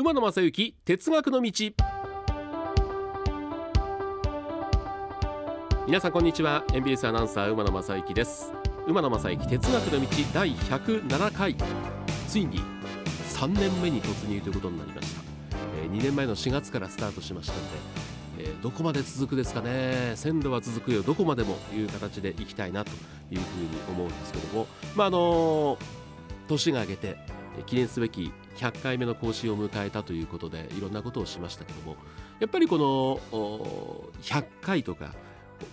馬野正幸哲学の道。皆さんこんにちは。NBS アナウンサー馬野正幸です。馬野正幸哲学の道第107回。ついに3年目に突入ということになりました、えー、2年前の4月からスタートしましたので、えー、どこまで続くですかね。線路は続くよ。どこまでもという形でいきたいなというふうに思うんですけども。まああの、年が明けて記念すべき100回目の更新を迎えたということでいろんなことをしましたけどもやっぱりこの100回とか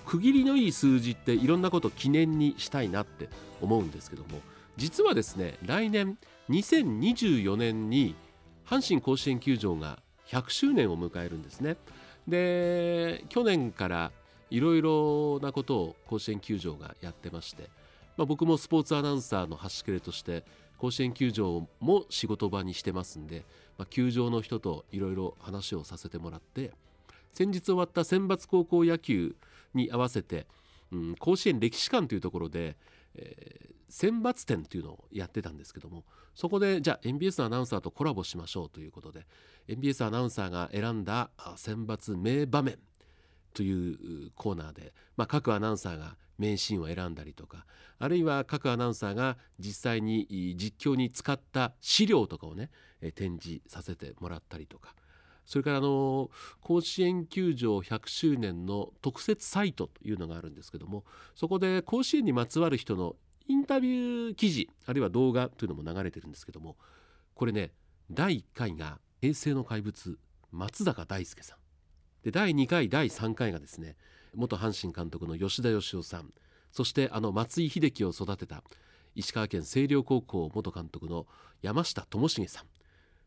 区切りのいい数字っていろんなことを記念にしたいなって思うんですけども実はですね来年2024年に阪神甲子園球場が100周年を迎えるんですね。で去年からいろいろなことを甲子園球場がやってまして、まあ、僕もスポーツアナウンサーの端くれとして甲子園球場も仕事場にしてますんで、まあ、球場の人といろいろ話をさせてもらって先日終わった選抜高校野球に合わせて、うん、甲子園歴史館というところで、えー、選抜展というのをやってたんですけどもそこでじゃあ NBS のアナウンサーとコラボしましょうということで NBS アナウンサーが選んだ選抜名場面というコーナーで、まあ、各アナウンサーが名シーンを選んだりとかあるいは各アナウンサーが実際に実況に使った資料とかをね展示させてもらったりとかそれからあの甲子園球場100周年の特設サイトというのがあるんですけどもそこで甲子園にまつわる人のインタビュー記事あるいは動画というのも流れてるんですけどもこれね第1回が平成の怪物松坂大輔さん。で第2回第3回がですね元阪神監督の吉田義雄さんそしてあの松井秀喜を育てた石川県星稜高校元監督の山下智茂さん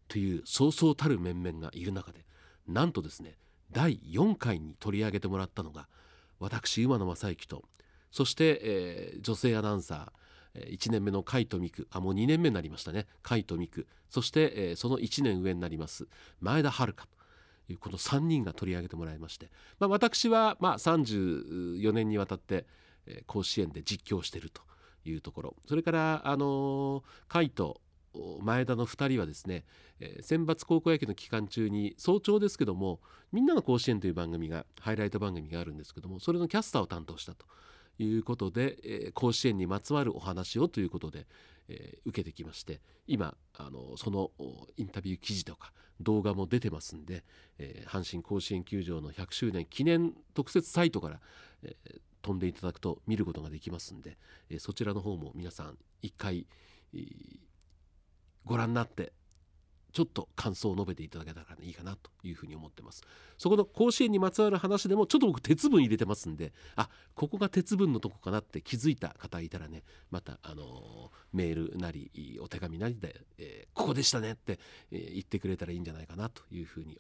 というそうそうたる面々がいる中でなんとですね第4回に取り上げてもらったのが私馬野正幸とそして、えー、女性アナウンサー1年目の海斗美久あもう2年目になりましたね海斗美久そして、えー、その1年上になります前田遥この3人が取り上げてもらいまして、まあ、私はまあ34年にわたって、甲子園で実況しているというところ。それからあの海斗前田の2人はですね、え、選抜高校野球の期間中に早朝ですけども「みんなの甲子園」という番組がハイライト番組があるんですけどもそれのキャスターを担当したと。いうことで、えー、甲子園にまつわるお話をということで、えー、受けてきまして今あのそのインタビュー記事とか動画も出てますんで、えー、阪神甲子園球場の100周年記念特設サイトから、えー、飛んでいただくと見ることができますんで、え、そちらの方も皆さん一回、ご覧になってちょっと感想を述べていただけたらいいかなというふうに思ってます。そこの甲子園にまつわる話でもちょっと僕鉄分入れてますんであここが鉄分のとこかなって気づいた方いたらねまたあの、メールなりお手紙なりで、えー、ここでしたねって、えー、言ってくれたらいいんじゃないかなというふうに